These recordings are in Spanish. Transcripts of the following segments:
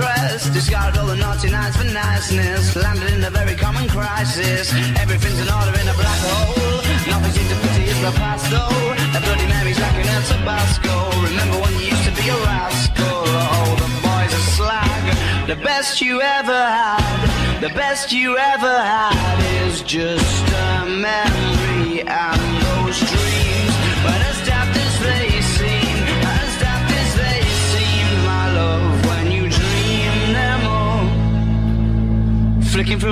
Nightdress. Discarded all the naughty nights for niceness, landed in a very common crisis. Everything's in order in a black hole. Nothing seems to pity is the past though. The Bloody Mary's like an El Tabasco. Remember when you used to be a rascal? Oh, the boys are slag. The best you ever had, the best you ever had is just a memory and those dreams.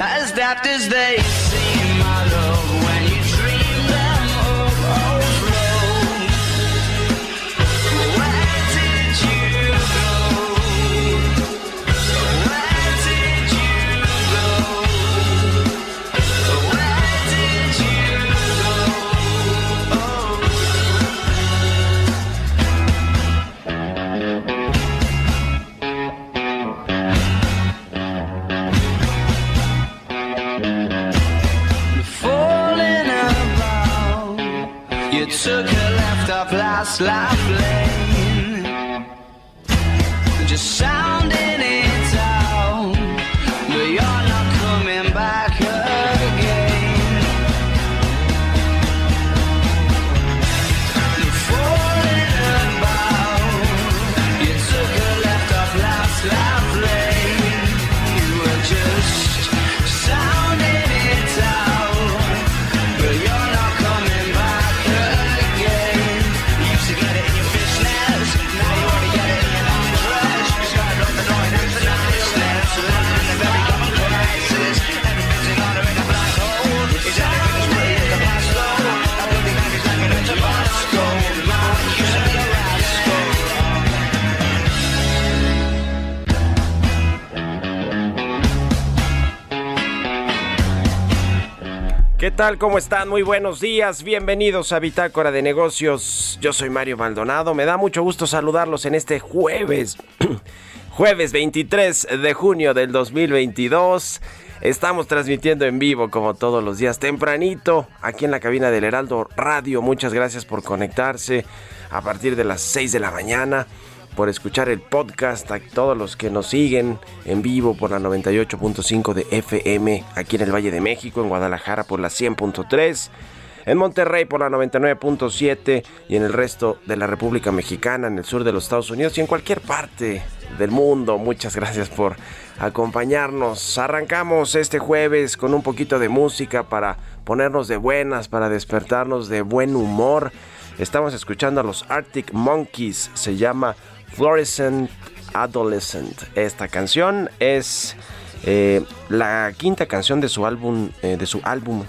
as daft as they last life lane. Tal? ¿Cómo están? Muy buenos días. Bienvenidos a Bitácora de Negocios. Yo soy Mario Maldonado. Me da mucho gusto saludarlos en este jueves. jueves 23 de junio del 2022. Estamos transmitiendo en vivo como todos los días tempranito aquí en la cabina del Heraldo Radio. Muchas gracias por conectarse a partir de las 6 de la mañana por escuchar el podcast, a todos los que nos siguen en vivo por la 98.5 de FM aquí en el Valle de México, en Guadalajara por la 100.3, en Monterrey por la 99.7 y en el resto de la República Mexicana, en el sur de los Estados Unidos y en cualquier parte del mundo. Muchas gracias por acompañarnos. Arrancamos este jueves con un poquito de música para ponernos de buenas, para despertarnos de buen humor. Estamos escuchando a los Arctic Monkeys, se llama Fluorescent Adolescent. Esta canción es eh, la quinta canción de su álbum, eh, de su álbum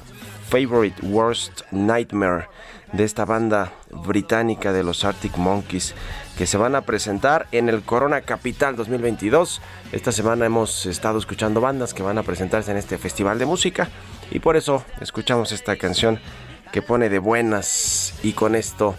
Favorite Worst Nightmare de esta banda británica de los Arctic Monkeys que se van a presentar en el Corona Capital 2022. Esta semana hemos estado escuchando bandas que van a presentarse en este festival de música y por eso escuchamos esta canción que pone de buenas y con esto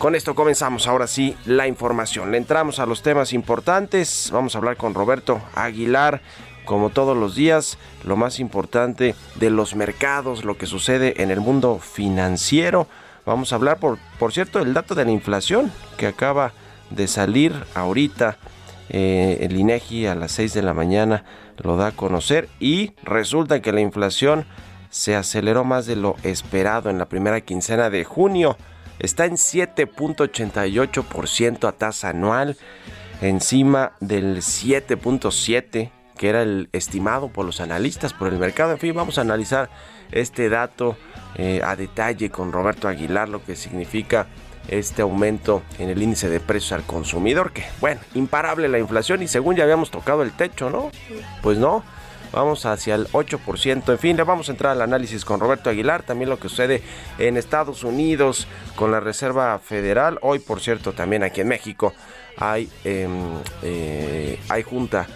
Con esto comenzamos ahora sí la información. Le entramos a los temas importantes. Vamos a hablar con Roberto Aguilar. Como todos los días, lo más importante de los mercados, lo que sucede en el mundo financiero. Vamos a hablar, por, por cierto, el dato de la inflación que acaba de salir ahorita. Eh, el INEGI a las 6 de la mañana lo da a conocer y resulta que la inflación se aceleró más de lo esperado en la primera quincena de junio. Está en 7.88% a tasa anual, encima del 7.7% que era el estimado por los analistas, por el mercado. En fin, vamos a analizar este dato eh, a detalle con Roberto Aguilar, lo que significa este aumento en el índice de precios al consumidor, que bueno, imparable la inflación y según ya habíamos tocado el techo, ¿no? Pues no, vamos hacia el 8%. En fin, le vamos a entrar al análisis con Roberto Aguilar, también lo que sucede en Estados Unidos con la Reserva Federal. Hoy, por cierto, también aquí en México hay, em, eh, hay junta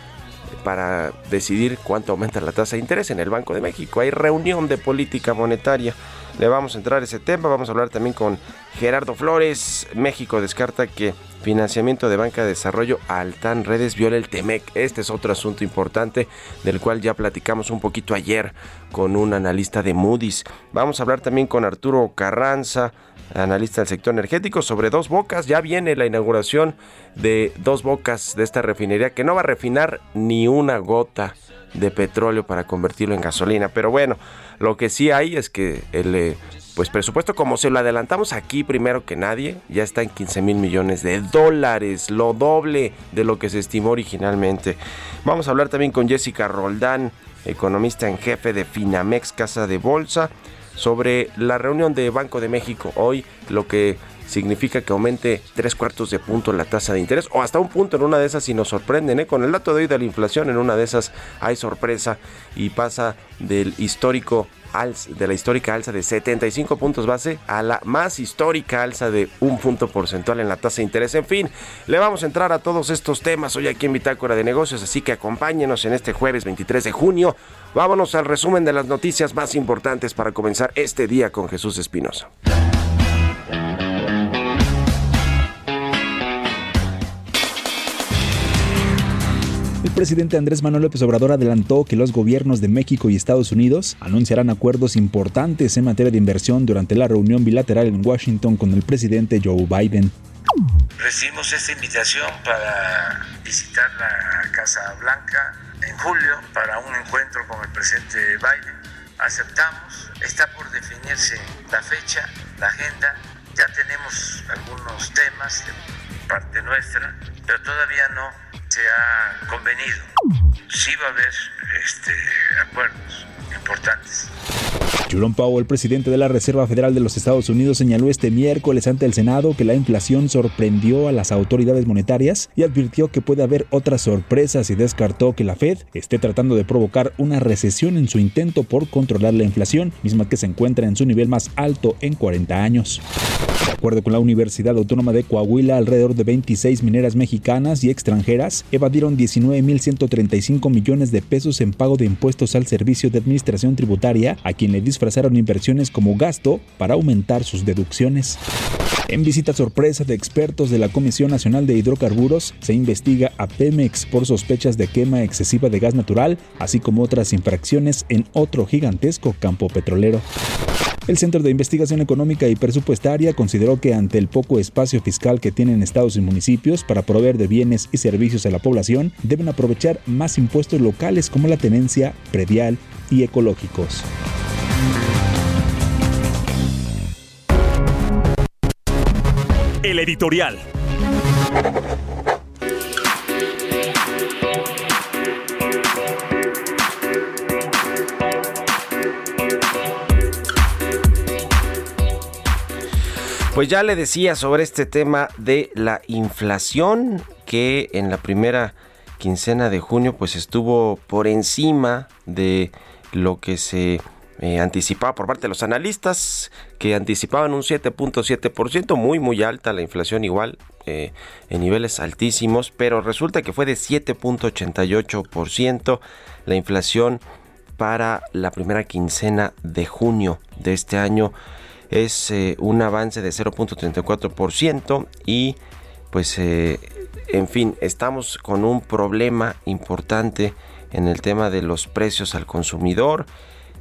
para decidir cuánto aumenta la tasa de interés en el Banco de México. Hay reunión de política monetaria. Le vamos a entrar a ese tema. Vamos a hablar también con Gerardo Flores. México descarta que financiamiento de banca de desarrollo Altan Redes viola el TEMEC. Este es otro asunto importante del cual ya platicamos un poquito ayer con un analista de Moody's. Vamos a hablar también con Arturo Carranza analista del sector energético, sobre Dos Bocas. Ya viene la inauguración de Dos Bocas de esta refinería que no va a refinar ni una gota de petróleo para convertirlo en gasolina. Pero bueno, lo que sí hay es que el eh, pues presupuesto, como se lo adelantamos aquí primero que nadie, ya está en 15 mil millones de dólares, lo doble de lo que se estimó originalmente. Vamos a hablar también con Jessica Roldán, economista en jefe de Finamex Casa de Bolsa sobre la reunión de Banco de México hoy, lo que significa que aumente tres cuartos de punto la tasa de interés o hasta un punto en una de esas si nos sorprenden ¿eh? con el dato de hoy de la inflación en una de esas hay sorpresa y pasa del histórico de la histórica alza de 75 puntos base a la más histórica alza de un punto porcentual en la tasa de interés. En fin, le vamos a entrar a todos estos temas hoy aquí en Bitácora de Negocios, así que acompáñenos en este jueves 23 de junio. Vámonos al resumen de las noticias más importantes para comenzar este día con Jesús Espinosa. El presidente Andrés Manuel López Obrador adelantó que los gobiernos de México y Estados Unidos anunciarán acuerdos importantes en materia de inversión durante la reunión bilateral en Washington con el presidente Joe Biden. Recibimos esta invitación para visitar la Casa Blanca en julio para un encuentro con el presidente Biden. Aceptamos, está por definirse la fecha, la agenda, ya tenemos algunos temas de parte nuestra, pero todavía no se ha convenido. Sí va a haber este, acuerdos importantes. Jerome Powell, presidente de la Reserva Federal de los Estados Unidos, señaló este miércoles ante el Senado que la inflación sorprendió a las autoridades monetarias y advirtió que puede haber otras sorpresas y descartó que la Fed esté tratando de provocar una recesión en su intento por controlar la inflación, misma que se encuentra en su nivel más alto en 40 años. De acuerdo con la Universidad Autónoma de Coahuila, alrededor de 26 mineras mexicanas y extranjeras evadieron 19.135 millones de pesos en pago de impuestos al Servicio de Administración Tributaria, a quien le disfrazaron inversiones como gasto para aumentar sus deducciones. En visita sorpresa de expertos de la Comisión Nacional de Hidrocarburos, se investiga a Pemex por sospechas de quema excesiva de gas natural, así como otras infracciones en otro gigantesco campo petrolero. El Centro de Investigación Económica y Presupuestaria consideró que ante el poco espacio fiscal que tienen estados y municipios para proveer de bienes y servicios a la población, deben aprovechar más impuestos locales como la tenencia, predial y ecológicos. El editorial. Pues ya le decía sobre este tema de la inflación que en la primera quincena de junio pues estuvo por encima de lo que se eh, anticipaba por parte de los analistas que anticipaban un 7.7%, muy muy alta la inflación igual eh, en niveles altísimos, pero resulta que fue de 7.88% la inflación para la primera quincena de junio de este año es eh, un avance de 0.34% y pues eh, en fin, estamos con un problema importante en el tema de los precios al consumidor.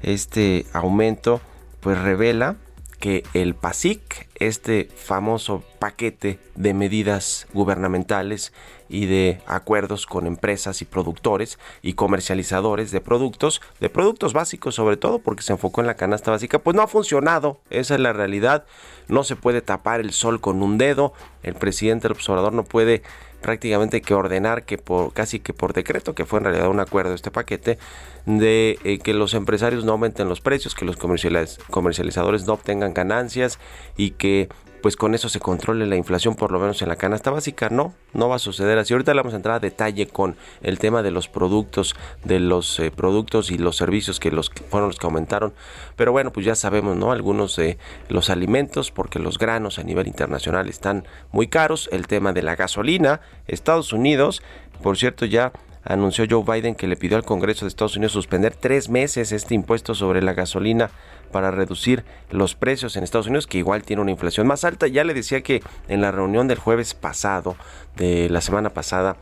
Este aumento pues revela que el PASIC, este famoso paquete de medidas gubernamentales y de acuerdos con empresas y productores y comercializadores de productos, de productos básicos sobre todo porque se enfocó en la canasta básica, pues no ha funcionado, esa es la realidad, no se puede tapar el sol con un dedo, el presidente del observador no puede prácticamente que ordenar que por casi que por decreto, que fue en realidad un acuerdo este paquete, de eh, que los empresarios no aumenten los precios, que los comercializadores no obtengan ganancias y que pues con eso se controle la inflación por lo menos en la canasta básica. No, no va a suceder así. Ahorita le vamos a entrar a detalle con el tema de los productos, de los eh, productos y los servicios que los fueron los que aumentaron. Pero bueno, pues ya sabemos, ¿no? Algunos de los alimentos, porque los granos a nivel internacional están muy caros. El tema de la gasolina, Estados Unidos, por cierto, ya anunció Joe Biden que le pidió al Congreso de Estados Unidos suspender tres meses este impuesto sobre la gasolina para reducir los precios en Estados Unidos, que igual tiene una inflación más alta. Ya le decía que en la reunión del jueves pasado, de la semana pasada,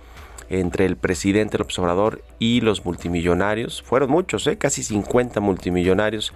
entre el presidente López Obrador y los multimillonarios, fueron muchos, ¿eh? casi 50 multimillonarios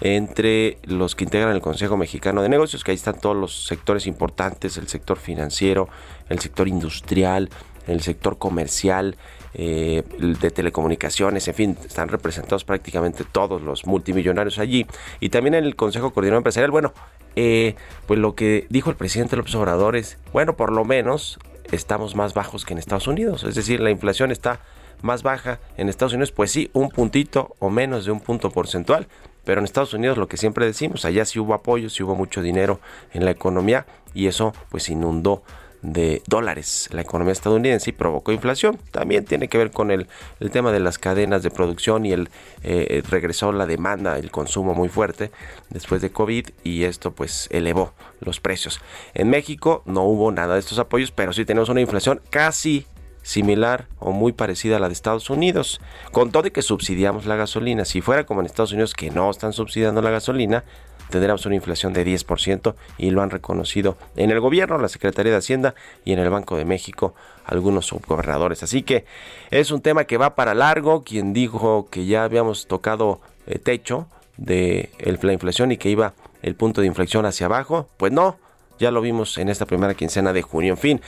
entre los que integran el Consejo Mexicano de Negocios, que ahí están todos los sectores importantes, el sector financiero, el sector industrial, el sector comercial, eh, de telecomunicaciones, en fin, están representados prácticamente todos los multimillonarios allí. Y también en el Consejo Coordinador Empresarial, bueno, eh, pues lo que dijo el presidente López Obrador es, bueno, por lo menos estamos más bajos que en Estados Unidos, es decir, la inflación está más baja en Estados Unidos, pues sí, un puntito o menos de un punto porcentual, pero en Estados Unidos lo que siempre decimos, allá sí hubo apoyo, sí hubo mucho dinero en la economía y eso pues inundó de dólares la economía estadounidense y provocó inflación. También tiene que ver con el, tema de las cadenas de producción y el eh, regresó la demanda, el consumo muy fuerte después de COVID y esto pues elevó los precios. En México no hubo nada de estos apoyos, pero sí tenemos una inflación casi similar o muy parecida a la de Estados Unidos, con todo y que subsidiamos la gasolina. Si fuera como en Estados Unidos que no están subsidiando la gasolina, tendremos una inflación de 10% y lo han reconocido en el gobierno, la Secretaría de Hacienda y en el Banco de México algunos subgobernadores. Así que es un tema que va para largo. Quien dijo que ya habíamos tocado eh, techo de la inflación y que iba el punto de inflexión hacia abajo, pues no. Ya lo vimos en esta primera quincena de junio. En fin,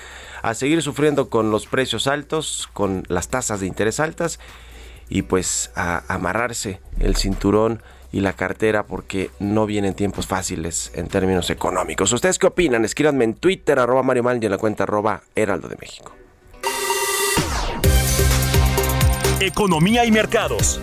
a seguir sufriendo con los precios altos, con las tasas de interés altas y pues a amarrarse el cinturón y la cartera porque no vienen tiempos fáciles en términos económicos. ¿Ustedes qué opinan? Escríbanme en Twitter, arroba Mario Mal y en la cuenta arroba Heraldo de México. Economía y mercados.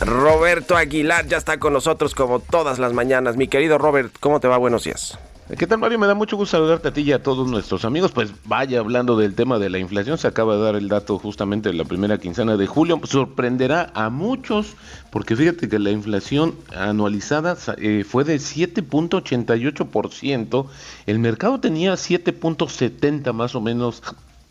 Roberto Aguilar ya está con nosotros como todas las mañanas. Mi querido Robert, ¿cómo te va? Buenos días. ¿Qué tal Mario? Me da mucho gusto saludarte a ti y a todos nuestros amigos. Pues vaya hablando del tema de la inflación, se acaba de dar el dato justamente de la primera quincena de julio. Sorprenderá a muchos porque fíjate que la inflación anualizada eh, fue de 7.88%. El mercado tenía 7.70 más o menos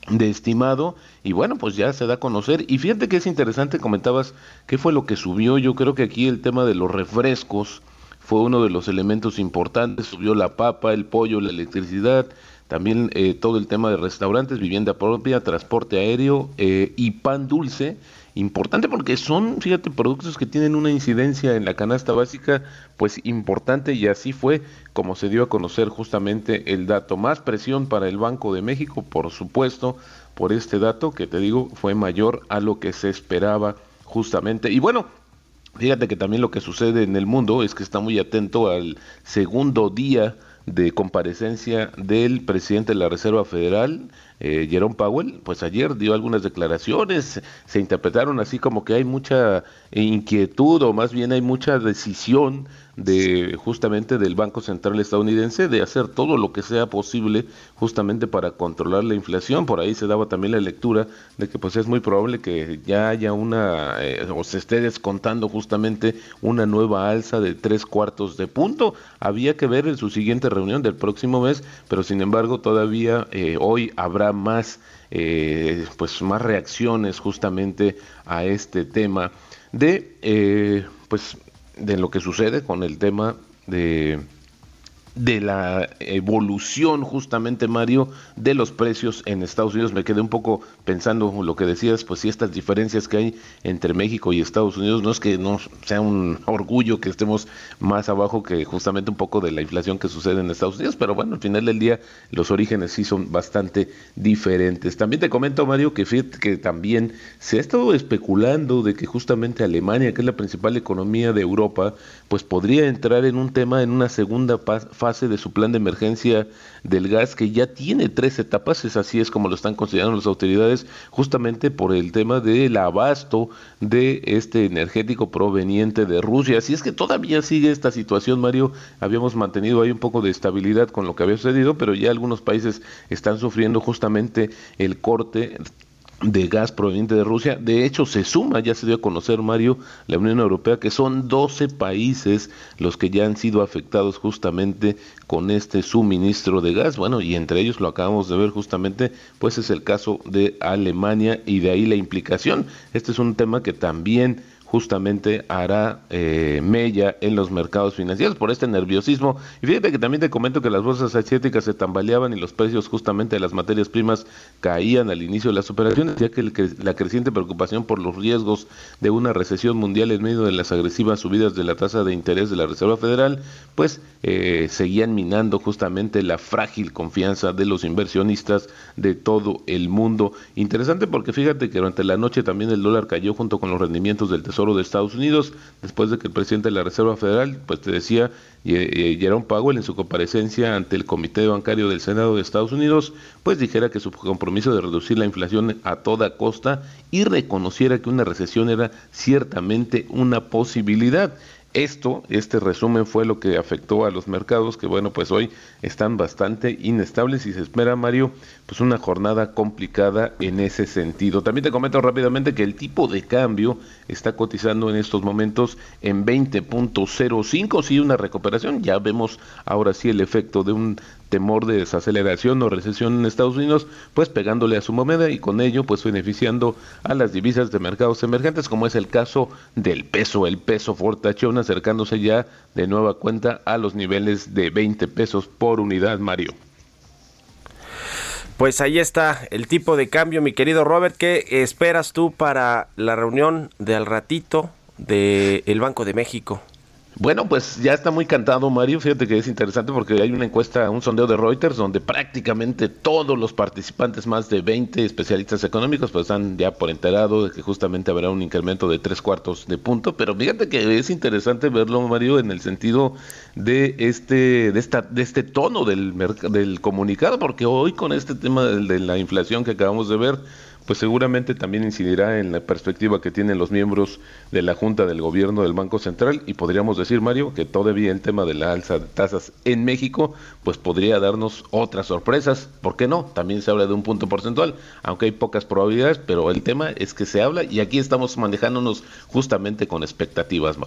de estimado y bueno pues ya se da a conocer y fíjate que es interesante comentabas qué fue lo que subió yo creo que aquí el tema de los refrescos fue uno de los elementos importantes, subió la papa, el pollo, la electricidad, también eh, todo el tema de restaurantes, vivienda propia, transporte aéreo eh, y pan dulce, importante porque son, fíjate, productos que tienen una incidencia en la canasta básica, pues importante y así fue como se dio a conocer justamente el dato. Más presión para el Banco de México, por supuesto, por este dato que te digo fue mayor a lo que se esperaba justamente. Y bueno, Fíjate que también lo que sucede en el mundo es que está muy atento al segundo día de comparecencia del presidente de la Reserva Federal, eh, Jerome Powell, pues ayer dio algunas declaraciones, se interpretaron así como que hay mucha inquietud o más bien hay mucha decisión de justamente del Banco Central estadounidense de hacer todo lo que sea posible justamente para controlar la inflación. Por ahí se daba también la lectura de que pues es muy probable que ya haya una eh, o se esté descontando justamente una nueva alza de tres cuartos de punto. Había que ver en su siguiente reunión del próximo mes, pero sin embargo todavía eh, hoy habrá más pues más reacciones justamente a este tema de pues de lo que sucede con el tema de de la evolución justamente, Mario, de los precios en Estados Unidos. Me quedé un poco pensando lo que decías, pues si estas diferencias que hay entre México y Estados Unidos, no es que no sea un orgullo que estemos más abajo que justamente un poco de la inflación que sucede en Estados Unidos, pero bueno, al final del día los orígenes sí son bastante diferentes. También te comento, Mario, que, que también se ha estado especulando de que justamente Alemania, que es la principal economía de Europa, pues podría entrar en un tema, en una segunda fase fase de su plan de emergencia del gas que ya tiene tres etapas, es así es como lo están considerando las autoridades, justamente por el tema del abasto de este energético proveniente de Rusia. Así es que todavía sigue esta situación, Mario. Habíamos mantenido ahí un poco de estabilidad con lo que había sucedido, pero ya algunos países están sufriendo justamente el corte de gas proveniente de Rusia. De hecho, se suma, ya se dio a conocer, Mario, la Unión Europea, que son 12 países los que ya han sido afectados justamente con este suministro de gas. Bueno, y entre ellos lo acabamos de ver justamente, pues es el caso de Alemania y de ahí la implicación. Este es un tema que también justamente hará eh, mella en los mercados financieros por este nerviosismo. Y fíjate que también te comento que las bolsas asiáticas se tambaleaban y los precios justamente de las materias primas caían al inicio de las operaciones, ya que la creciente preocupación por los riesgos de una recesión mundial en medio de las agresivas subidas de la tasa de interés de la Reserva Federal, pues eh, seguían minando justamente la frágil confianza de los inversionistas de todo el mundo. Interesante porque fíjate que durante la noche también el dólar cayó junto con los rendimientos del de Estados Unidos, después de que el presidente de la Reserva Federal, pues te decía, Jerome Powell en su comparecencia ante el Comité Bancario del Senado de Estados Unidos, pues dijera que su compromiso de reducir la inflación a toda costa y reconociera que una recesión era ciertamente una posibilidad. Esto, este resumen fue lo que afectó a los mercados que bueno, pues hoy están bastante inestables y se espera, Mario, pues una jornada complicada en ese sentido. También te comento rápidamente que el tipo de cambio está cotizando en estos momentos en 20.05, sí una recuperación, ya vemos ahora sí el efecto de un temor de desaceleración o recesión en Estados Unidos, pues pegándole a su moneda y con ello pues beneficiando a las divisas de mercados emergentes, como es el caso del peso, el peso fortachón acercándose ya de nueva cuenta a los niveles de 20 pesos por unidad, Mario. Pues ahí está el tipo de cambio, mi querido Robert. ¿Qué esperas tú para la reunión de al ratito del Banco de México? Bueno, pues ya está muy cantado, Mario. Fíjate que es interesante porque hay una encuesta, un sondeo de Reuters, donde prácticamente todos los participantes, más de 20 especialistas económicos, pues están ya por enterado de que justamente habrá un incremento de tres cuartos de punto. Pero fíjate que es interesante verlo, Mario, en el sentido de este, de esta, de este tono del, del comunicado, porque hoy con este tema de la inflación que acabamos de ver, pues seguramente también incidirá en la perspectiva que tienen los miembros de la Junta del Gobierno del Banco Central y podríamos decir, Mario, que todavía el tema de la alza de tasas en México, pues podría darnos otras sorpresas. ¿Por qué no? También se habla de un punto porcentual, aunque hay pocas probabilidades, pero el tema es que se habla y aquí estamos manejándonos justamente con expectativas.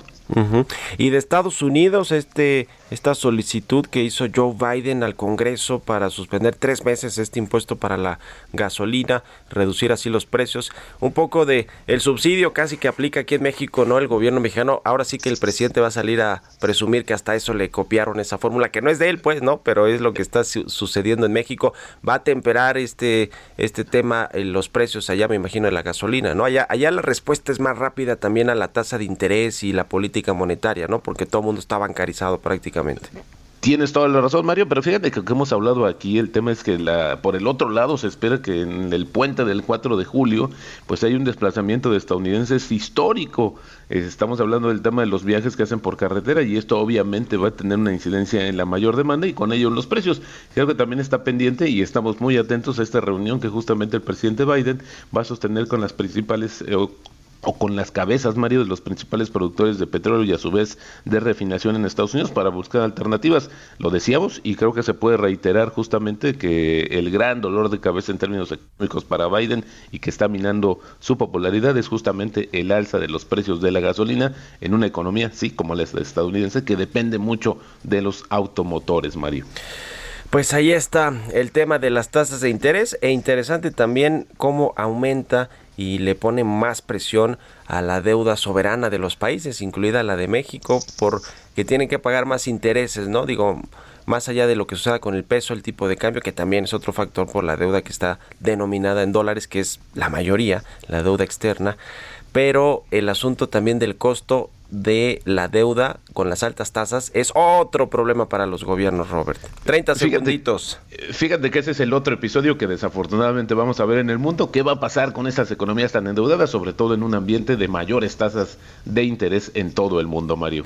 Y de Estados Unidos, este esta solicitud que hizo Joe Biden al Congreso para suspender tres meses este impuesto para la gasolina, reducir así los precios, un poco de el subsidio casi que aplica aquí en México, ¿no? El gobierno mexicano, ahora sí que el presidente va a salir a presumir que hasta eso le copiaron esa fórmula, que no es de él, pues, ¿no? Pero es lo que está sucediendo en México, va a temperar este, este tema, en los precios allá, me imagino, de la gasolina, ¿no? Allá, allá la respuesta es más rápida también a la tasa de interés y la política monetaria, ¿no? Porque todo el mundo está bancarizado prácticamente Tienes toda la razón, Mario, pero fíjate que, que hemos hablado aquí, el tema es que la, por el otro lado se espera que en el puente del 4 de julio, pues hay un desplazamiento de estadounidenses histórico. estamos hablando del tema de los viajes que hacen por carretera y esto obviamente va a tener una incidencia en la mayor demanda y con ello en los precios. Creo que también está pendiente y estamos muy atentos a esta reunión que justamente el presidente Biden va a sostener con las principales eh, o con las cabezas, Mario, de los principales productores de petróleo y a su vez de refinación en Estados Unidos para buscar alternativas. Lo decíamos y creo que se puede reiterar justamente que el gran dolor de cabeza en términos económicos para Biden y que está minando su popularidad es justamente el alza de los precios de la gasolina en una economía, sí, como la estadounidense, que depende mucho de los automotores, Mario. Pues ahí está el tema de las tasas de interés e interesante también cómo aumenta y le pone más presión a la deuda soberana de los países, incluida la de México, porque tienen que pagar más intereses, ¿no? Digo, más allá de lo que suceda con el peso, el tipo de cambio, que también es otro factor por la deuda que está denominada en dólares, que es la mayoría, la deuda externa, pero el asunto también del costo de la deuda con las altas tasas es otro problema para los gobiernos, Robert. 30 segunditos. Fíjate que ese es el otro episodio que desafortunadamente vamos a ver en el mundo. ¿Qué va a pasar con esas economías tan endeudadas, sobre todo en un ambiente de mayores tasas de interés en todo el mundo, Mario?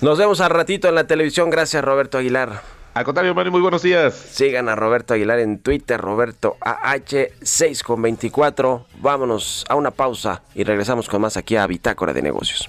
Nos vemos al ratito en la televisión. Gracias, Roberto Aguilar. Al contrario, Mario, muy buenos días. Sigan a Roberto Aguilar en Twitter, Roberto AH6 con 24. Vámonos a una pausa y regresamos con más aquí a Bitácora de Negocios.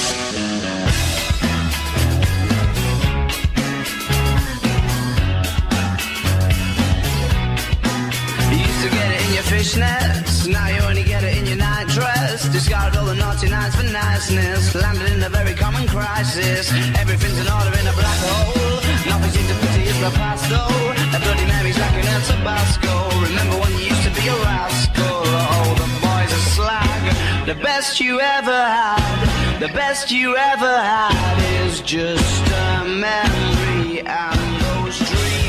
Fishnets, now you only get it in your night dress. Discarded all the naughty nights for niceness, landed in a very common crisis. Everything's in order in a black hole. Nothing seems to pity is the past though. A Bloody Mary's like an El Tabasco. Remember when you used to be a rascal? Oh, the boys are slag. The best you ever had, the best you ever had is just a memory and those dreams.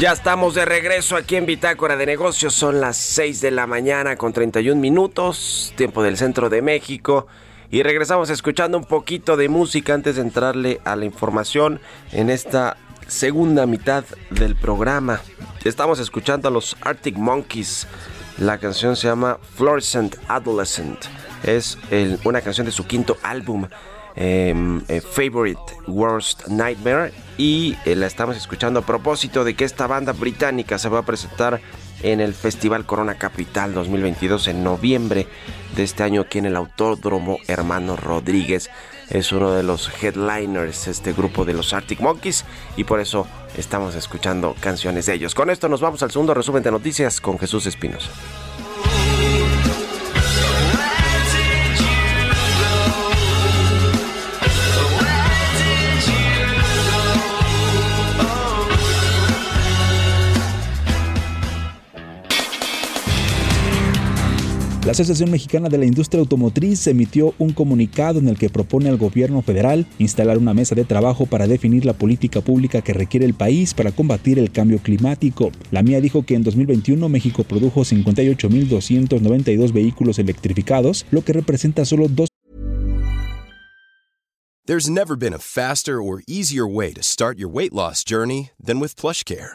Ya estamos de regreso aquí en Bitácora de Negocios. Son las 6 de la mañana con 31 minutos, tiempo del centro de México. Y regresamos escuchando un poquito de música antes de entrarle a la información en esta segunda mitad del programa. Estamos escuchando a los Arctic Monkeys. La canción se llama Fluorescent Adolescent. Es una canción de su quinto álbum. Em, eh, Favorite Worst Nightmare. Y eh, la estamos escuchando a propósito de que esta banda británica se va a presentar en el Festival Corona Capital 2022 en noviembre de este año aquí en el Autódromo Hermano Rodríguez. Es uno de los headliners este grupo de los Arctic Monkeys y por eso estamos escuchando canciones de ellos. Con esto nos vamos al segundo resumen de noticias con Jesús Espinosa La Asociación Mexicana de la Industria Automotriz emitió un comunicado en el que propone al gobierno federal instalar una mesa de trabajo para definir la política pública que requiere el país para combatir el cambio climático. La MIA dijo que en 2021 México produjo 58.292 vehículos electrificados, lo que representa solo dos There's never been a faster or easier way to start your weight loss journey than with PlushCare.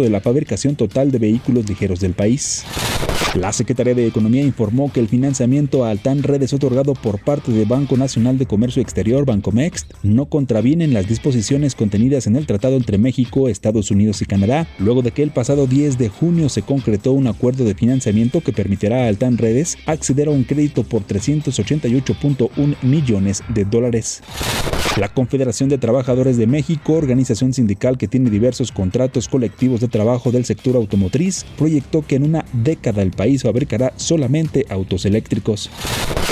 De la fabricación total de vehículos ligeros del país. La Secretaría de Economía informó que el financiamiento a Altan Redes otorgado por parte del Banco Nacional de Comercio Exterior, Bancomext, no contravienen las disposiciones contenidas en el tratado entre México, Estados Unidos y Canadá, luego de que el pasado 10 de junio se concretó un acuerdo de financiamiento que permitirá a Altan Redes acceder a un crédito por 388.1 millones de dólares. La Confederación de Trabajadores de México, organización sindical que tiene diversos contratos colectivos de trabajo del sector automotriz, proyectó que en una década el país fabricará solamente autos eléctricos.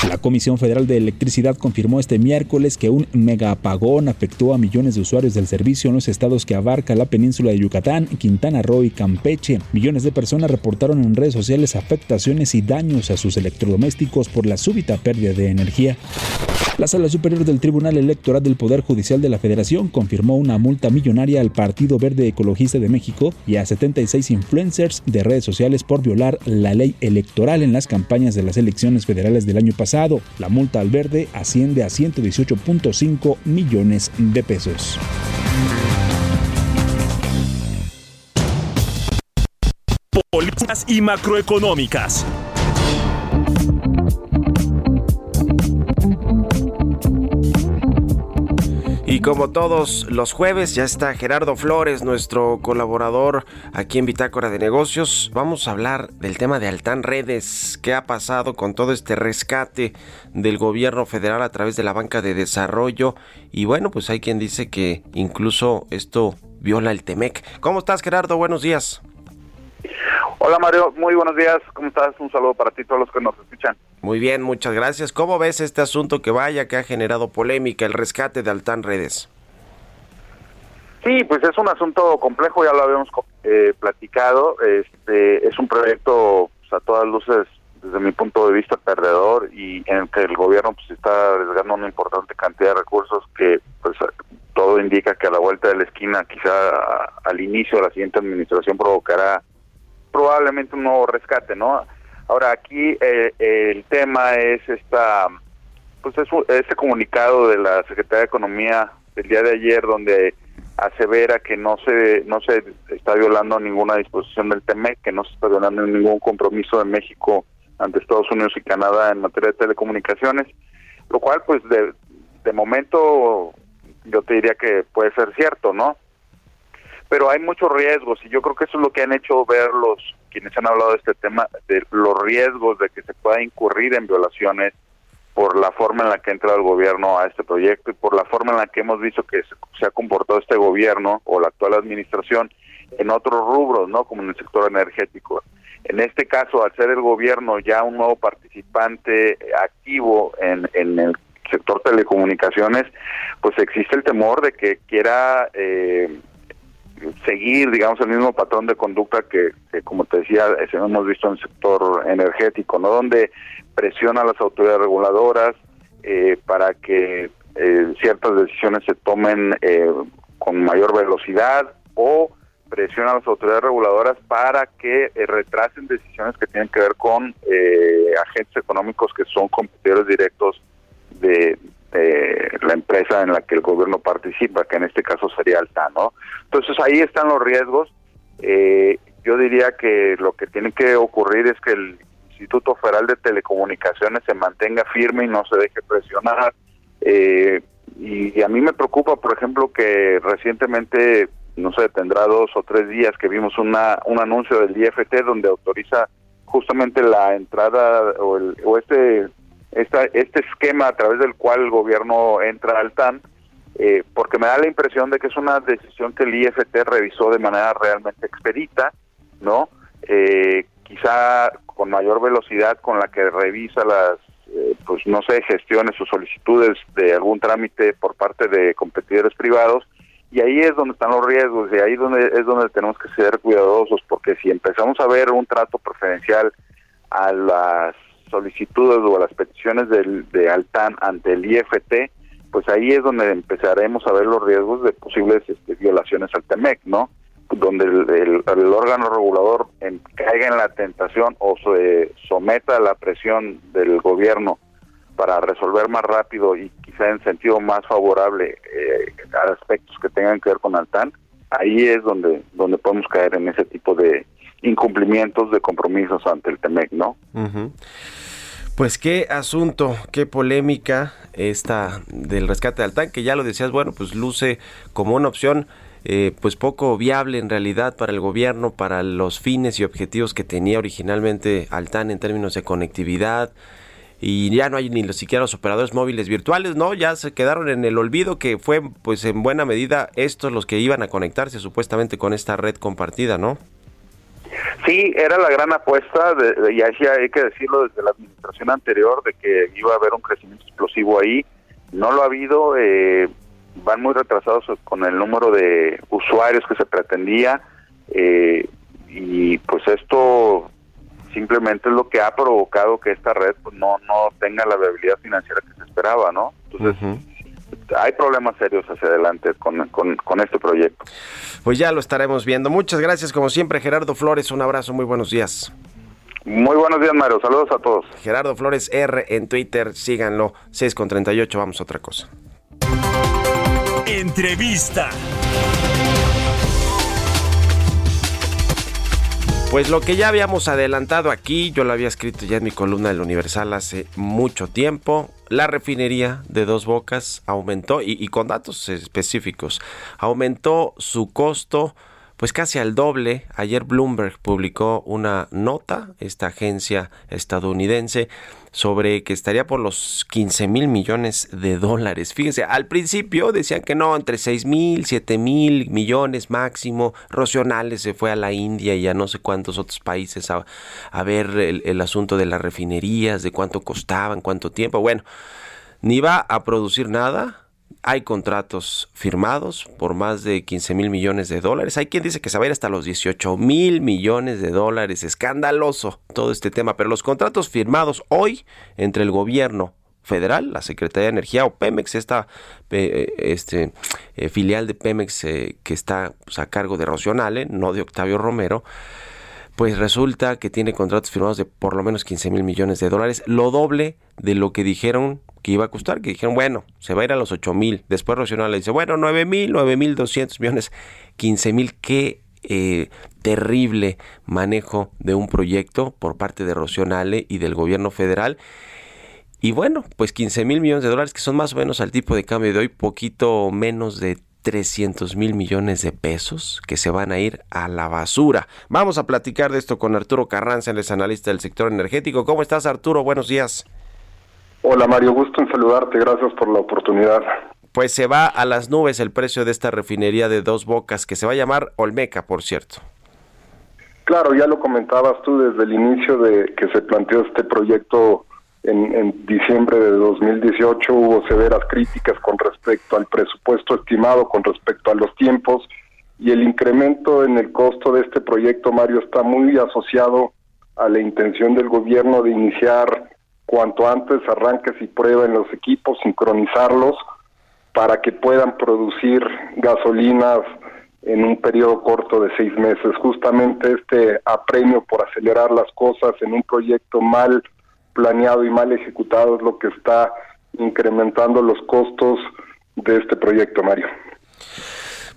La Comisión Federal de Electricidad confirmó este miércoles que un mega apagón afectó a millones de usuarios del servicio en los estados que abarca la península de Yucatán, Quintana Roo y Campeche. Millones de personas reportaron en redes sociales afectaciones y daños a sus electrodomésticos por la súbita pérdida de energía. La Sala Superior del Tribunal Electoral del Poder Judicial de la Federación confirmó una multa millonaria al Partido Verde Ecologista de México y a 76 influencers de redes sociales por violar la ley electoral en las campañas de las elecciones federales del año pasado. La multa al Verde asciende a 118.5 millones de pesos. Políticas y macroeconómicas. Como todos los jueves, ya está Gerardo Flores, nuestro colaborador aquí en Bitácora de Negocios. Vamos a hablar del tema de Altán Redes. ¿Qué ha pasado con todo este rescate del gobierno federal a través de la banca de desarrollo? Y bueno, pues hay quien dice que incluso esto viola el TEMEC. ¿Cómo estás, Gerardo? Buenos días. Hola Mario, muy buenos días. ¿Cómo estás? Un saludo para ti, todos los que nos escuchan. Muy bien, muchas gracias. ¿Cómo ves este asunto que vaya, que ha generado polémica, el rescate de Altán Redes? Sí, pues es un asunto complejo, ya lo habíamos eh, platicado. Este es un proyecto pues, a todas luces, desde mi punto de vista, perdedor y en el que el gobierno pues está arriesgando una importante cantidad de recursos que pues todo indica que a la vuelta de la esquina, quizá al inicio de la siguiente administración provocará probablemente un nuevo rescate, ¿no? Ahora aquí eh, el tema es esta, pues es ese comunicado de la Secretaría de Economía del día de ayer donde asevera que no se no se está violando ninguna disposición del TEMEC, que no se está violando ningún compromiso de México ante Estados Unidos y Canadá en materia de telecomunicaciones, lo cual pues de, de momento yo te diría que puede ser cierto, ¿no? pero hay muchos riesgos y yo creo que eso es lo que han hecho ver los quienes han hablado de este tema, de los riesgos de que se pueda incurrir en violaciones por la forma en la que ha entrado el gobierno a este proyecto y por la forma en la que hemos visto que se, ha comportado este gobierno o la actual administración en otros rubros, ¿no? Como en el sector energético. En este caso, al ser el gobierno ya un nuevo participante activo en, en el sector telecomunicaciones, pues existe el temor de que quiera eh, seguir, digamos, el mismo patrón de conducta que, como te decía, hemos visto en el sector energético, ¿no? Donde presiona a las autoridades reguladoras eh, para que eh, ciertas decisiones se tomen eh, con mayor velocidad o presiona a las autoridades reguladoras para que retrasen decisiones que tienen que ver con agentes económicos que son competidores directos de, la empresa en la que el gobierno participa, que en este caso sería Alta, ¿no? Entonces ahí están los riesgos. Eh, yo diría que lo que tiene que ocurrir es que el Instituto Federal de Telecomunicaciones se mantenga firme y no se deje presionar. Eh, y, a mí me preocupa, por ejemplo, que recientemente, no sé, tendrá dos o tres días que vimos una, un anuncio del IFT donde autoriza justamente la entrada o, el, o este esta, este esquema a través del cual el gobierno entra al TAN, eh, porque me da la impresión de que es una decisión que el IFT revisó de manera realmente expedita, ¿no? Eh, quizá con mayor velocidad con la que revisa las, eh, pues no sé, gestiones o solicitudes de algún trámite por parte de competidores privados, y ahí es donde están los riesgos, y ahí donde es donde tenemos que ser cuidadosos, porque si empezamos a ver un trato preferencial a las solicitudes o las peticiones del, de Altan ante el IFT, pues ahí es donde empezaremos a ver los riesgos de posibles este, violaciones al TEMEC, ¿no? Donde el, órgano regulador caiga en la tentación o se someta a la presión del gobierno para resolver más rápido y quizá en sentido más favorable eh, a aspectos que tengan que ver con Altan, ahí es donde donde podemos caer en ese tipo de incumplimientos de compromisos ante el TEMEC, ¿no? Pues qué asunto, qué polémica esta del rescate del tanque, ya lo decías, bueno, pues luce como una opción eh, pues poco viable en realidad para el gobierno, para los fines y objetivos que tenía originalmente Altán en términos de conectividad. Y ya no hay ni los siquiera los operadores móviles virtuales, ¿no? Ya se quedaron en el olvido que fue pues en buena medida estos los que iban a conectarse supuestamente con esta red compartida, ¿no? Sí, era la gran apuesta, de, y así hay que decirlo desde la administración anterior, de que iba a haber un crecimiento explosivo ahí. No lo ha habido, eh, van muy retrasados con el número de usuarios que se pretendía, eh, y pues esto simplemente es lo que ha provocado que esta red pues, no, no tenga la viabilidad financiera que se esperaba, ¿no? Entonces, hay problemas serios hacia adelante con, con, este proyecto. Pues ya lo estaremos viendo. Muchas gracias, como siempre, Gerardo Flores. Un abrazo, muy buenos días. Muy buenos días, Mario. Saludos a todos. Gerardo Flores R en Twitter, síganlo. 6 con 38, vamos a otra cosa. Entrevista. Pues lo que ya habíamos adelantado aquí, yo lo había escrito ya en mi columna del Universal hace mucho tiempo, la refinería de Dos Bocas aumentó, y, y con datos específicos, aumentó su costo pues casi al doble. Ayer Bloomberg publicó una nota, esta agencia estadounidense, sobre que estaría por los 15 mil millones de dólares. Fíjense, al principio decían que no, entre 6 mil, 7 mil millones máximo. Rocionales se fue a la India y a no sé cuántos otros países a, ver el, el asunto de las refinerías, de cuánto costaban, cuánto tiempo. Bueno, ni va a producir nada, hay contratos firmados por más de 15 mil millones de dólares. Hay quien dice que se va a ir hasta los 18 mil millones de dólares. Escandaloso todo este tema. Pero los contratos firmados hoy entre el gobierno federal, la Secretaría de Energía o Pemex, esta eh, este, eh, filial de Pemex eh, que está pues, a cargo de Rocionale, no de Octavio Romero, pues resulta que tiene contratos firmados de por lo menos 15 mil millones de dólares, lo doble de lo que dijeron que iba a costar, que dijeron, bueno, se va a ir a los 8 mil. Después Rocional le dice, bueno, 9 mil, 9 mil 200 millones, 15 mil. Qué eh, terrible manejo de un proyecto por parte de Rocionale y del gobierno federal. Y bueno, pues 15 mil millones de dólares, que son más o menos al tipo de cambio de hoy, poquito menos de 300 mil millones de pesos que se van a ir a la basura. Vamos a platicar de esto con Arturo Carranza, el analista del sector energético. ¿Cómo estás, Arturo? Buenos días. Hola Mario, gusto en saludarte, gracias por la oportunidad. Pues se va a las nubes el precio de esta refinería de dos bocas, que se va a llamar Olmeca, por cierto. Claro, ya lo comentabas tú desde el inicio de que se planteó este proyecto en, en, diciembre de 2018 hubo severas críticas con respecto al presupuesto estimado, con respecto a los tiempos y el incremento en el costo de este proyecto, Mario, está muy asociado a la intención del gobierno de iniciar cuanto antes arranques y prueben los equipos, sincronizarlos para que puedan producir gasolinas en un periodo corto de seis meses. Justamente este apremio por acelerar las cosas en un proyecto mal planeado y mal ejecutado es lo que está incrementando los costos de este proyecto, Mario.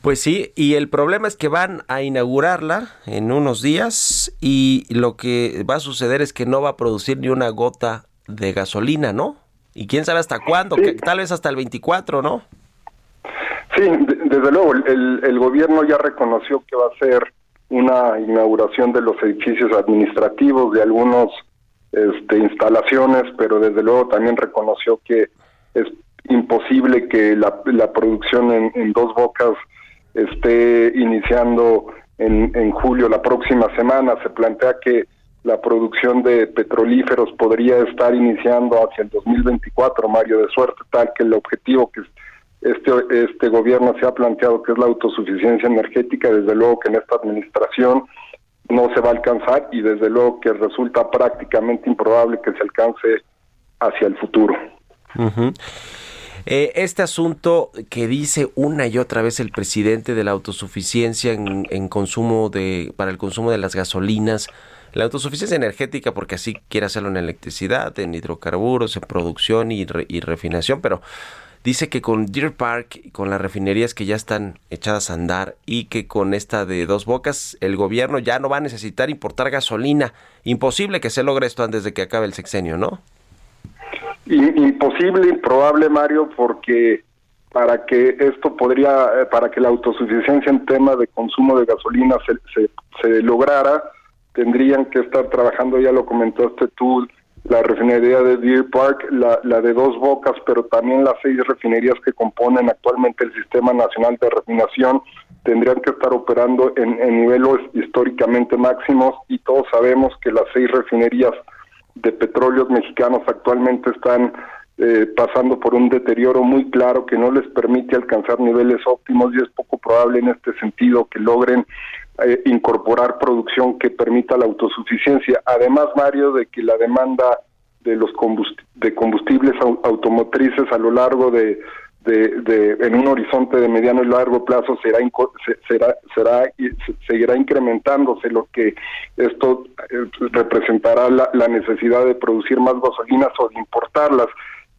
Pues sí, y el problema es que van a inaugurarla en unos días y lo que va a suceder es que no va a producir ni una gota de gasolina, ¿no? Y quién sabe hasta cuándo, que, tal vez hasta el 24, ¿no? Sí, desde luego, el, el gobierno ya reconoció que va a ser una inauguración de los edificios administrativos, de algunas este, instalaciones, pero desde luego también reconoció que es imposible que la, la producción en, en, dos bocas esté iniciando en, en julio la próxima semana. Se plantea que la producción de petrolíferos podría estar iniciando hacia el 2024, Mario, de suerte tal que el objetivo que este, este gobierno se ha planteado, que es la autosuficiencia energética, desde luego que en esta administración no se va a alcanzar y desde luego que resulta prácticamente improbable que se alcance hacia el futuro. Eh, este asunto que dice una y otra vez el presidente de la autosuficiencia en, en consumo de para el consumo de las gasolinas, la autosuficiencia energética, porque así quiere hacerlo en electricidad, en hidrocarburos, en producción y, refinación, pero dice que con Deer Park y con las refinerías que ya están echadas a andar y que con esta de dos bocas el gobierno ya no va a necesitar importar gasolina. Imposible que se logre esto antes de que acabe el sexenio, ¿no? Imposible, improbable, Mario, porque para que esto podría, eh, para que la autosuficiencia en tema de consumo de gasolina se, se, se lograra, tendrían que estar trabajando, ya lo comentaste tú, la refinería de Deer Park, la, la de Dos Bocas, pero también las seis refinerías que componen actualmente el Sistema Nacional de Refinación, tendrían que estar operando en, niveles históricamente máximos y todos sabemos que las seis refinerías de petróleos mexicanos actualmente están eh, pasando por un deterioro muy claro que no les permite alcanzar niveles óptimos y es poco probable en este sentido que logren eh, incorporar producción que permita la autosuficiencia. Además, Mario, de que la demanda de los de combustibles automotrices a lo largo de, de, en un horizonte de mediano y largo plazo será será será seguirá incrementándose lo que esto eh, representará la, la necesidad de producir más gasolinas o de importarlas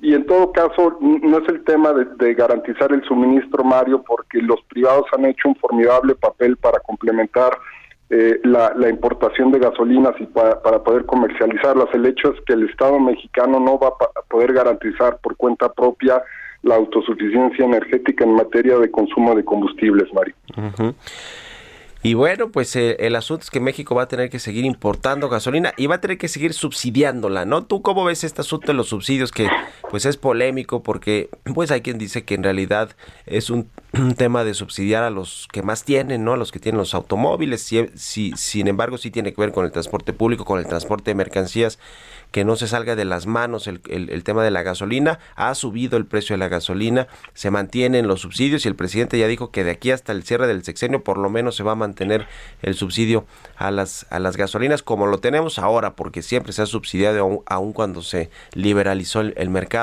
y en todo caso no es el tema de, garantizar el suministro, Mario, porque los privados han hecho un formidable papel para complementar eh, la, importación de gasolinas y para, poder comercializarlas. El hecho es que el Estado mexicano no va a poder garantizar por cuenta propia la autosuficiencia energética en materia de consumo de combustibles, Mario. Y bueno, pues eh, el asunto es que México va a tener que seguir importando gasolina y va a tener que seguir subsidiándola, ¿no? ¿Tú cómo ves este asunto de los subsidios que pues es polémico porque pues hay quien dice que en realidad es un, tema de subsidiar a los que más tienen, ¿no? A los que tienen los automóviles, si, si, sin embargo sí tiene que ver con el transporte público, con el transporte de mercancías que no se salga de las manos el, tema de la gasolina. Ha subido el precio de la gasolina, se mantienen los subsidios y el presidente ya dijo que de aquí hasta el cierre del sexenio por lo menos se va a mantener el subsidio a las, a las gasolinas como lo tenemos ahora, porque siempre se ha subsidiado aún, cuando se liberalizó el, mercado.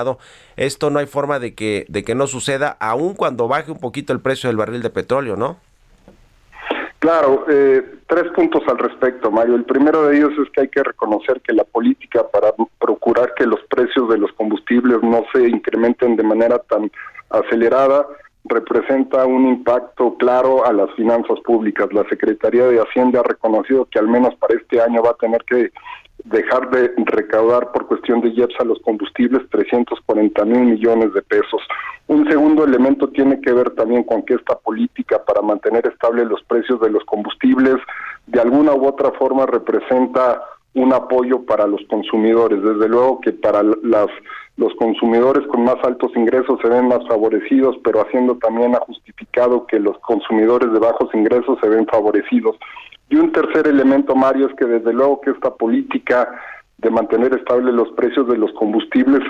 Esto no hay forma de que, de que no suceda, aún cuando baje un poquito el precio del barril de petróleo, ¿no? Claro, eh, tres puntos al respecto, Mario. El primero de ellos es que hay que reconocer que la política para procurar que los precios de los combustibles no se incrementen de manera tan acelerada representa un impacto claro a las finanzas públicas. La Secretaría de Hacienda ha reconocido que al menos para este año va a tener que dejar de recaudar por cuestión de IEPS a los combustibles 340 mil millones de pesos. Un segundo elemento tiene que ver también con que esta política para mantener estables los precios de los combustibles de alguna u otra forma representa un apoyo para los consumidores. Desde luego que para las los consumidores con más altos ingresos se ven más favorecidos, pero haciendo también ha justificado que los consumidores de bajos ingresos se ven favorecidos. Y un tercer elemento, Mario, es que desde luego que esta política de mantener estables los precios de los combustibles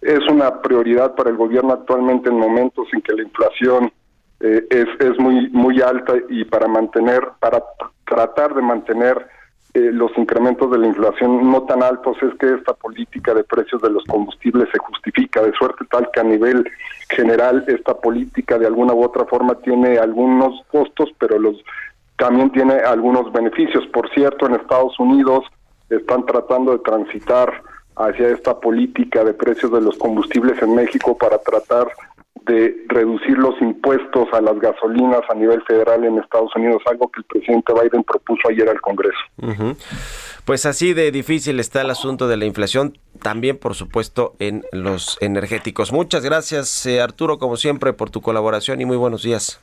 es una prioridad para el gobierno actualmente en momentos en que la inflación eh, es, es muy muy alta y para mantener para tratar de mantener eh, los incrementos de la inflación no tan altos es que esta política de precios de los combustibles se justifica. De suerte tal que a nivel general esta política de alguna u otra forma tiene algunos costos pero los también tiene algunos beneficios. Por cierto, en Estados Unidos están tratando de transitar hacia esta política de precios de los combustibles en México para tratar de reducir los impuestos a las gasolinas a nivel federal en Estados Unidos, algo que el presidente Biden propuso ayer al Congreso. Pues así de difícil está el asunto de la inflación, también por supuesto en los energéticos. Muchas gracias eh, Arturo, como siempre, por tu colaboración y muy buenos días.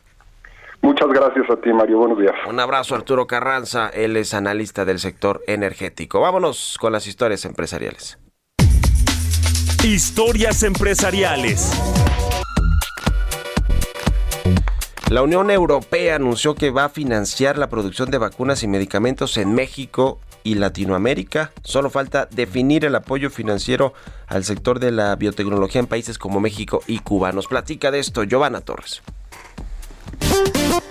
Muchas gracias a ti, Mario. Buenos días. Un abrazo, Arturo Carranza. Él es analista del sector energético. Vámonos con las historias empresariales. Historias empresariales. La Unión Europea anunció que va a financiar la producción de vacunas y medicamentos en México y Latinoamérica. Solo falta definir el apoyo financiero al sector de la biotecnología en países como México y Cuba. Nos platica de esto Giovanna Torres. Música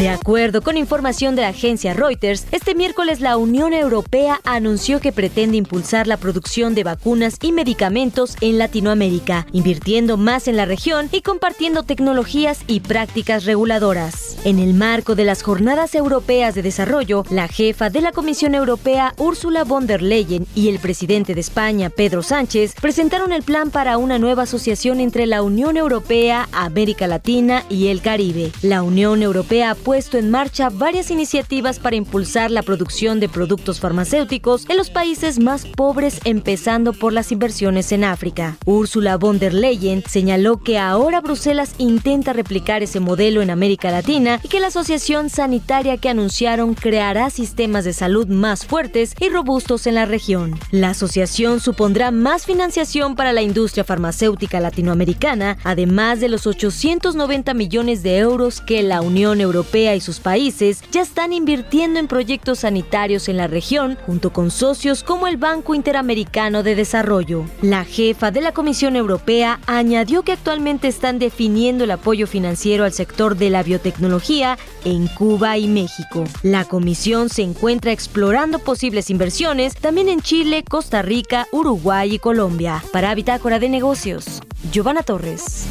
De acuerdo con información de la agencia Reuters, este miércoles la Unión Europea anunció que pretende impulsar la producción de vacunas y medicamentos en Latinoamérica, invirtiendo más en la región y compartiendo tecnologías y prácticas reguladoras. En el marco de las Jornadas Europeas de Desarrollo, la jefa de la Comisión Europea, Ursula von der Leyen, y el presidente de España, Pedro Sánchez, presentaron el plan para una nueva asociación entre la Unión Europea, América Latina y el Caribe. La Unión Europea puesto en marcha varias iniciativas para impulsar la producción de productos farmacéuticos en los países más pobres, empezando por las inversiones en África. Ursula von der Leyen señaló que ahora Bruselas intenta replicar ese modelo en América Latina y que la asociación sanitaria que anunciaron creará sistemas de salud más fuertes y robustos en la región. La asociación supondrá más financiación para la industria farmacéutica latinoamericana, además de los 890 millones de euros que la Unión Europea y sus países ya están invirtiendo en proyectos sanitarios en la región, junto con socios como el Banco Interamericano de Desarrollo. La jefa de la Comisión Europea añadió que actualmente están definiendo el apoyo financiero al sector de la biotecnología en Cuba y México. La comisión se encuentra explorando posibles inversiones también en Chile, Costa Rica, Uruguay y Colombia. Para Bitácora de Negocios, Giovanna Torres.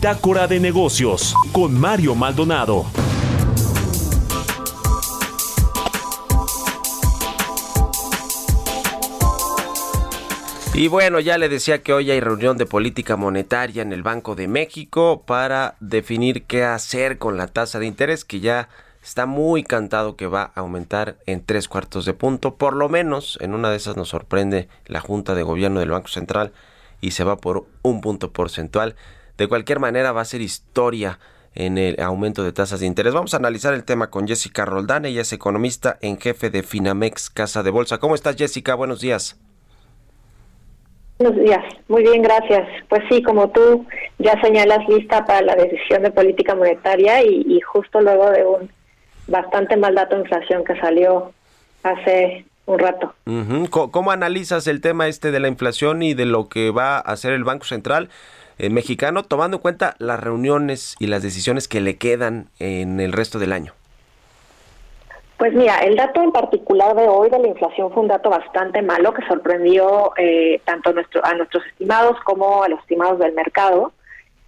Bitácora de negocios con Mario Maldonado. Y bueno, ya le decía que hoy hay reunión de política monetaria en el Banco de México para definir qué hacer con la tasa de interés que ya está muy cantado que va a aumentar en tres cuartos de punto. Por lo menos en una de esas nos sorprende la Junta de Gobierno del Banco Central y se va por un punto porcentual. De cualquier manera va a ser historia en el aumento de tasas de interés. Vamos a analizar el tema con Jessica Roldán. Ella es economista en jefe de Finamex Casa de Bolsa. ¿Cómo estás Jessica? Buenos días. Buenos días, muy bien, gracias. Pues sí, como tú ya señalas, lista para la decisión de política monetaria y, justo luego de un bastante mal dato de inflación que salió hace un rato. ¿Cómo, analizas el tema este de la inflación y de lo que va a hacer el Banco Central eh, mexicano, tomando en cuenta las reuniones y las decisiones que le quedan en el resto del año? Pues mira, el dato en particular de hoy de la inflación fue un dato bastante malo que sorprendió eh, tanto nuestro, a nuestros estimados como a los estimados del mercado.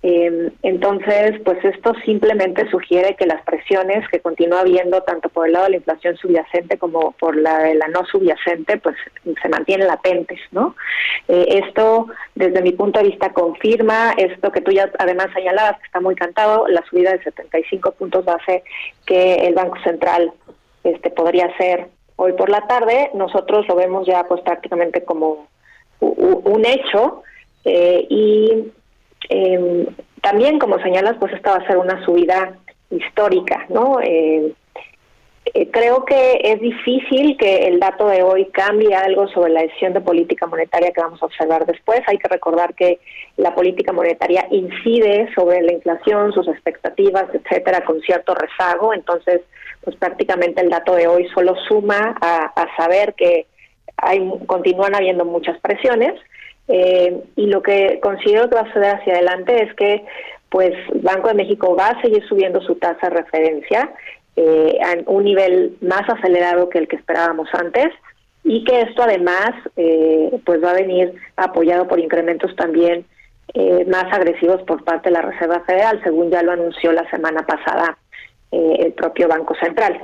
Em, entonces, pues esto simplemente sugiere que las presiones que continúa habiendo tanto por el lado de la inflación subyacente como por la de la no subyacente, pues se mantienen latentes, ¿no? Eh, esto, desde mi punto de vista, confirma esto que tú ya además señalabas, que está muy cantado, la subida de 75 puntos base que el Banco Central este podría ser hoy por la tarde, nosotros lo vemos ya pues prácticamente como un hecho eh, y eh, también como señalas pues esta va a ser una subida histórica, ¿no? Eh, eh, creo que es difícil que el dato de hoy cambie algo sobre la decisión de política monetaria que vamos a observar después. Hay que recordar que la política monetaria incide sobre la inflación, sus expectativas, etcétera, con cierto rezago. Entonces, pues prácticamente el dato de hoy solo suma a, saber que hay continúan habiendo muchas presiones. Eh, y lo que considero que va a suceder hacia adelante es que pues Banco de México va a seguir subiendo su tasa de referencia eh, a un nivel más acelerado que el que esperábamos antes y que esto además eh, pues va a venir apoyado por incrementos también eh, más agresivos por parte de la Reserva Federal, según ya lo anunció la semana pasada eh, el propio Banco Central.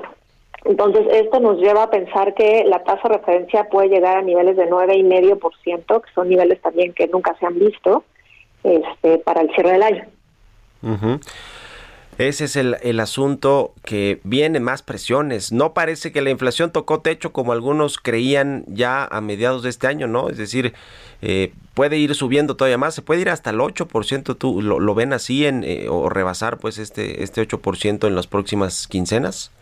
Entonces, esto nos lleva a pensar que la tasa de referencia puede llegar a niveles de 9,5%, que son niveles también que nunca se han visto este, para el cierre del año. Ese es el, asunto que viene más presiones. No parece que la inflación tocó techo como algunos creían ya a mediados de este año, ¿no? Es decir, eh, puede ir subiendo todavía más, se puede ir hasta el 8%, ¿tú lo, ven así en, eh, o rebasar pues este, este 8% en las próximas quincenas?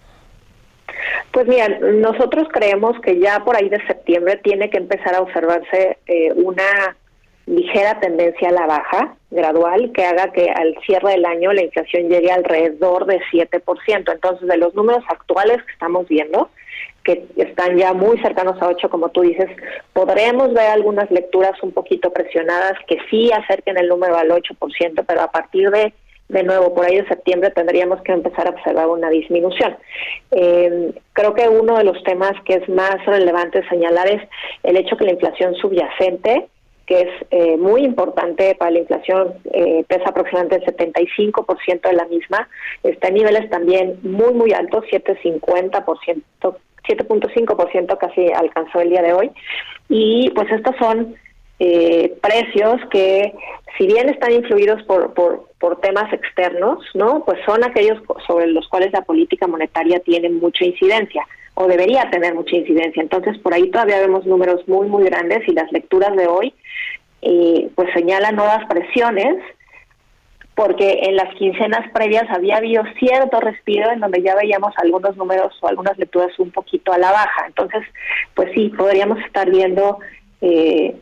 Pues mira, nosotros creemos que ya por ahí de septiembre tiene que empezar a observarse eh, una ligera tendencia a la baja gradual que haga que al cierre del año la inflación llegue alrededor de 7%. Entonces, de los números actuales que estamos viendo, que están ya muy cercanos a 8, como tú dices, podremos ver algunas lecturas un poquito presionadas que sí acerquen el número al 8%, pero a partir de de nuevo, por ahí de septiembre tendríamos que empezar a observar una disminución. Eh, creo que uno de los temas que es más relevante señalar es el hecho que la inflación subyacente que es eh, muy importante para la inflación, eh, pesa aproximadamente el 75% de la misma, está en niveles también muy, muy altos, 7,50%, 7.5% casi alcanzó el día de hoy. Y pues estos son eh, precios que, si bien están influidos por, por, por temas externos, ¿no? Pues son aquellos sobre los cuales la política monetaria tiene mucha incidencia o debería tener mucha incidencia. Entonces, por ahí todavía vemos números muy, muy grandes y las lecturas de hoy eh, pues señala nuevas presiones porque en las quincenas previas había habido cierto respiro en donde ya veíamos algunos números o algunas lecturas un poquito a la baja. Entonces, pues sí, podríamos estar viendo eh,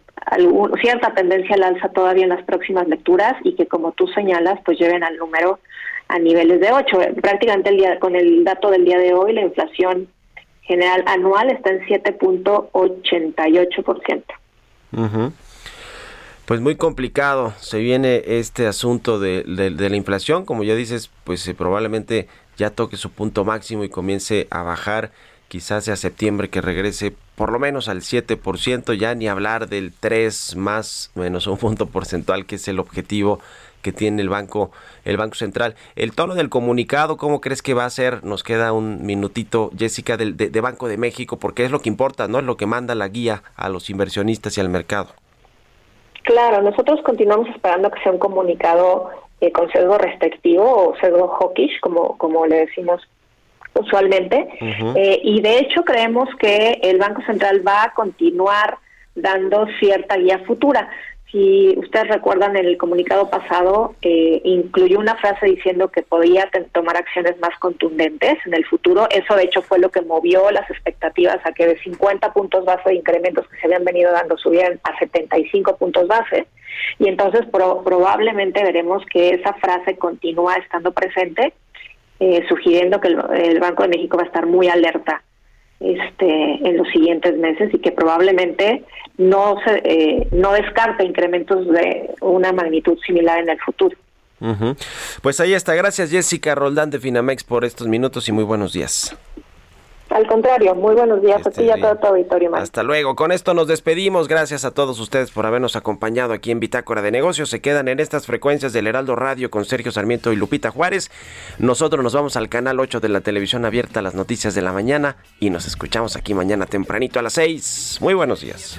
cierta tendencia al alza todavía en las próximas lecturas y que como tú señalas, pues lleven al número a niveles de 8. Prácticamente el día, con el dato del día de hoy, la inflación general anual está en 7.88%. Pues muy complicado se viene este asunto de, la inflación, como ya dices, pues eh, probablemente ya toque su punto máximo y comience a bajar, quizás sea septiembre que regrese por lo menos al 7%, ya ni hablar del 3 más menos un punto porcentual que es el objetivo que tiene el banco el banco central. El tono del comunicado cómo crees que va a ser nos queda un minutito Jessica del de, Banco de México porque es lo que importa no es lo que manda la guía a los inversionistas y al mercado. Claro, nosotros continuamos esperando que sea un comunicado eh, con sesgo restrictivo o sesgo hawkish, como, como le decimos usualmente. Eh, y de hecho creemos que el Banco Central va a continuar dando cierta guía futura si ustedes recuerdan, en el comunicado pasado eh, incluyó una frase diciendo que podía tomar acciones más contundentes en el futuro. Eso, de hecho, fue lo que movió las expectativas a que de 50 puntos base de incrementos que se habían venido dando subieran a 75 puntos base. Y entonces probablemente veremos que esa frase continúa estando presente, eh, sugiriendo que el Banco de México va a estar muy alerta este, en los siguientes meses y que probablemente no se eh, no descarte incrementos de una magnitud similar en el futuro. Pues ahí está. Gracias Jessica Roldán de Finamex por estos minutos y muy buenos días. Al contrario, muy buenos días a ti y a todo tu auditorio. Hasta luego. Con esto nos despedimos. Gracias a todos ustedes por habernos acompañado aquí en Bitácora de Negocios. Se quedan en estas frecuencias del Heraldo Radio con Sergio Sarmiento y Lupita Juárez. Nosotros nos vamos al canal 8 de la televisión abierta, las noticias de la mañana, y nos escuchamos aquí mañana tempranito a las 6. Muy buenos días.